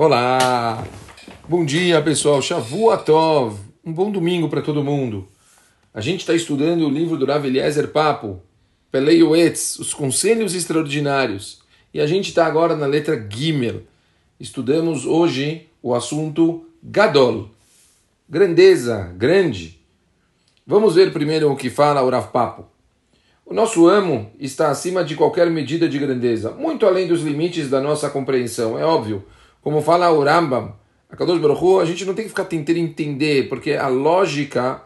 Olá! Bom dia, pessoal. Shavuatov. Um bom domingo para todo mundo. A gente está estudando o livro do Rav Eliezer Papo, Pelei Oetz, Os Conselhos Extraordinários. E a gente está agora na letra Gimel. Estudamos hoje o assunto Gadol. Grandeza, grande. Vamos ver primeiro o que fala o Rav Papo. O nosso amo está acima de qualquer medida de grandeza, muito além dos limites da nossa compreensão, é óbvio. Como fala o Rambam, a Kadosh Baruch a gente não tem que ficar tentando entender, porque a lógica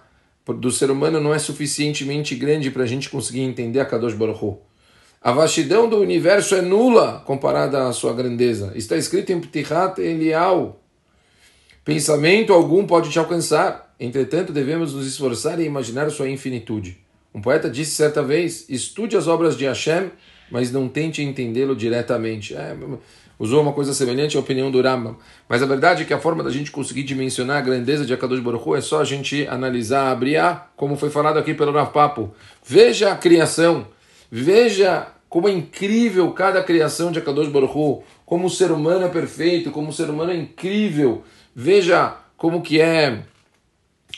do ser humano não é suficientemente grande para a gente conseguir entender a Kadosh Baruch A vastidão do universo é nula comparada à sua grandeza. Está escrito em Ptichat Elial. Pensamento algum pode te alcançar. Entretanto, devemos nos esforçar e imaginar sua infinitude. Um poeta disse certa vez: estude as obras de Hashem, mas não tente entendê-lo diretamente. É, usou uma coisa semelhante à opinião do Rambam. Mas a verdade é que a forma da gente conseguir dimensionar a grandeza de Akadosh Baruch Hu é só a gente analisar a Briá, como foi falado aqui pelo Rav Papo. Veja a criação, veja como é incrível cada criação de Akadosh Baruch Hu, como o ser humano é perfeito, como o ser humano é incrível. Veja como que é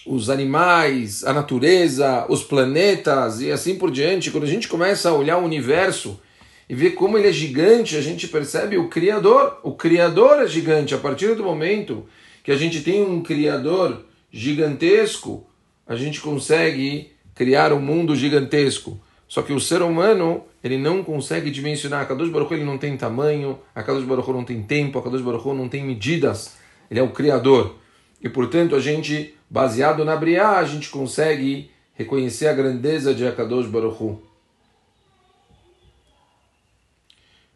os animais, a natureza, os planetas e assim por diante. Quando a gente começa a olhar o universo, e ver como ele é gigante, a gente percebe o Criador. O Criador é gigante. A partir do momento que a gente tem um Criador gigantesco, a gente consegue criar um mundo gigantesco. Só que o ser humano, ele não consegue dimensionar. A Kadosh Baruch ele não tem tamanho, a Kadosh Baruch não tem tempo, a Kadosh Baruch não tem medidas. Ele é o Criador. E, portanto, a gente, baseado na Briá, a gente consegue reconhecer a grandeza de Akadosh Baruch Hu.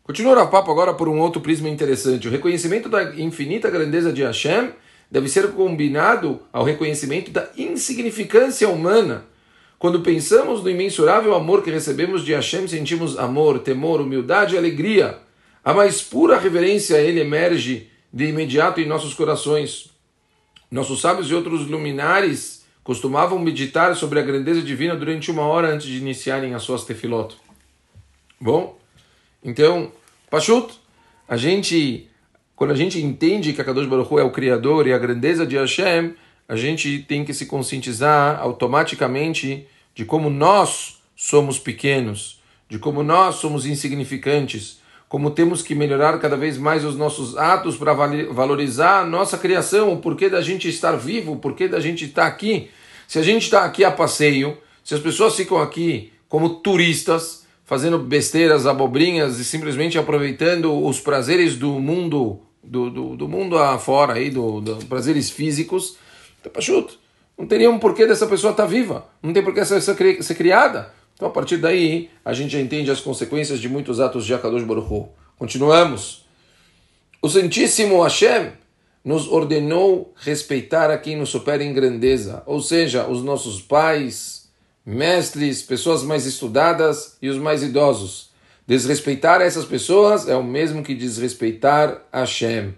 Continua o papo agora por um outro prisma interessante. O reconhecimento da infinita grandeza de Hashem deve ser combinado ao reconhecimento da insignificância humana. Quando pensamos no imensurável amor que recebemos de Hashem, sentimos amor, temor, humildade e alegria. A mais pura reverência a Ele emerge de imediato em nossos corações. Nossos sábios e outros luminares costumavam meditar sobre a grandeza divina durante uma hora antes de iniciarem as suas tefilot. Bom, então, Pachut, a gente, quando a gente entende que a Kadosh Baruch Hu é o Criador e a grandeza de Hashem, a gente tem que se conscientizar automaticamente de como nós somos pequenos, de como nós somos insignificantes, como temos que melhorar cada vez mais os nossos atos para valorizar a nossa criação, o porquê da gente estar vivo, o porquê da gente estar aqui. Se a gente está aqui a passeio, se as pessoas ficam aqui como turistas, fazendo besteiras, abobrinhas e simplesmente aproveitando os prazeres do mundo, do, do, do mundo afora, aí, do, do prazeres físicos, tá. Não teria um porquê dessa pessoa estar tá viva, não tem porquê essa ser, ser criada. Então, a partir daí, a gente já entende as consequências de muitos atos de Akadosh Baruch. Continuamos. O Santíssimo Hashem nos ordenou respeitar a quem nos supera em grandeza, ou seja, os nossos pais, mestres, pessoas mais estudadas e os mais idosos. Desrespeitar essas pessoas é o mesmo que desrespeitar Hashem.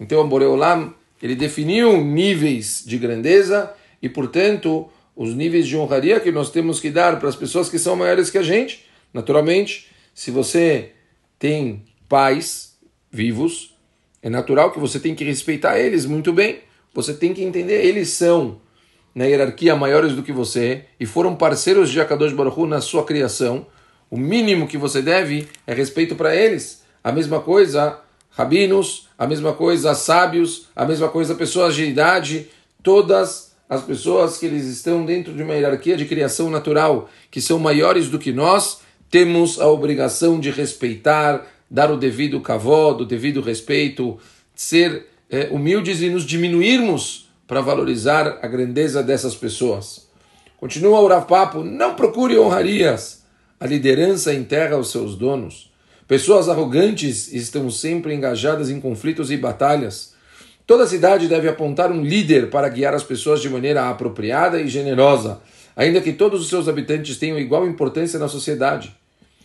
Então, Boreolam, ele definiu níveis de grandeza e, portanto, os níveis de honraria que nós temos que dar para as pessoas que são maiores que a gente. Naturalmente, se você tem pais vivos, é natural que você tem que respeitar eles muito bem. Você tem que entender, eles são na hierarquia maiores do que você e foram parceiros de Akadosh Baruch Hu na sua criação, o mínimo que você deve é respeito para eles. A mesma coisa, rabinos, a mesma coisa, sábios, a mesma coisa, pessoas de idade, todas as pessoas que eles estão dentro de uma hierarquia de criação natural, que são maiores do que nós, temos a obrigação de respeitar, dar o devido cavó, o devido respeito, ser é, humildes e nos diminuirmos para valorizar a grandeza dessas pessoas. Continua o Rav não procure honrarias. A liderança enterra os seus donos. Pessoas arrogantes estão sempre engajadas em conflitos e batalhas. Toda cidade deve apontar um líder para guiar as pessoas de maneira apropriada e generosa, ainda que todos os seus habitantes tenham igual importância na sociedade.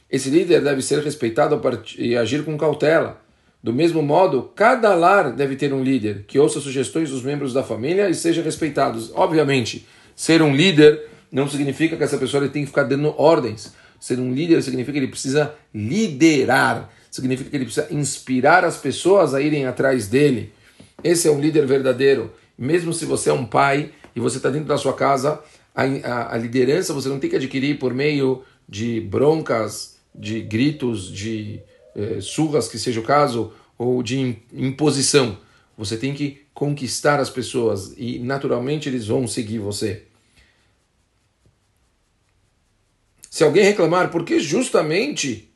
Esse líder deve ser respeitado e agir com cautela. Do mesmo modo, cada lar deve ter um líder que ouça sugestões dos membros da família e seja respeitado. Obviamente, ser um líder não significa que essa pessoa tem que ficar dando ordens. Ser um líder significa que ele precisa liderar. significa que ele precisa inspirar as pessoas a irem atrás dele. Esse é um líder verdadeiro. Mesmo se você é um pai e você está dentro da sua casa, a, a, a, liderança você não tem que adquirir por meio de broncas, de gritos, de eh, surras, que seja o caso, ou de imposição. Você tem que conquistar as pessoas e naturalmente eles vão seguir você. Se alguém reclamar, porque justamente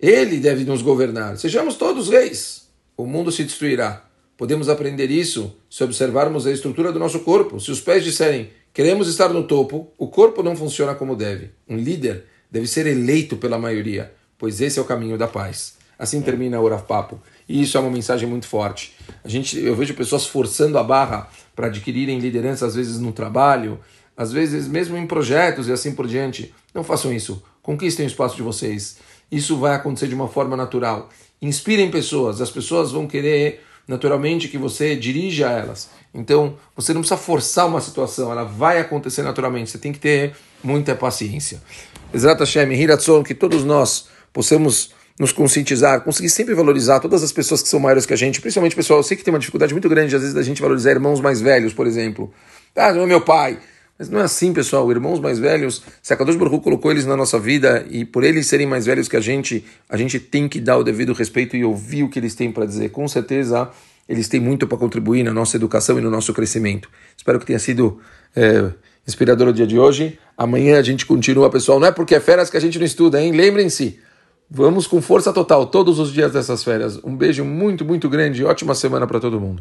ele deve nos governar, sejamos todos reis, o mundo se destruirá. Podemos aprender isso se observarmos a estrutura do nosso corpo. Se os pés disserem queremos estar no topo, o corpo não funciona como deve. Um líder deve ser eleito pela maioria, pois esse é o caminho da paz. Assim termina o Oraf Papo. E isso é uma mensagem muito forte. A gente, eu vejo pessoas forçando a barra para adquirirem liderança, às vezes no trabalho, às vezes mesmo em projetos e assim por diante. Não façam isso. Conquistem o espaço de vocês. Isso vai acontecer de uma forma natural. Inspirem pessoas. As pessoas vão querer naturalmente que você dirija elas. Então, você não precisa forçar uma situação, ela vai acontecer naturalmente. Você tem que ter muita paciência. Exato, Hashem, Hiratzon, que todos nós possamos nos conscientizar, conseguir sempre valorizar todas as pessoas que são maiores que a gente, principalmente pessoal, eu sei que tem uma dificuldade muito grande às vezes da gente valorizar irmãos mais velhos, por exemplo. Ah, não é meu pai. Mas não é assim, pessoal. Irmãos mais velhos, se a Kadosh Baruch colocou eles na nossa vida e por eles serem mais velhos que a gente, a gente tem que dar o devido respeito e ouvir o que eles têm para dizer. Com certeza, eles têm muito para contribuir na nossa educação e no nosso crescimento. Espero que tenha sido é, inspirador o dia de hoje. Amanhã a gente continua, pessoal. Não é porque é férias que a gente não estuda, hein? Lembrem-se. Vamos com força total todos os dias dessas férias. Um beijo muito, muito grande. Ótima semana para todo mundo.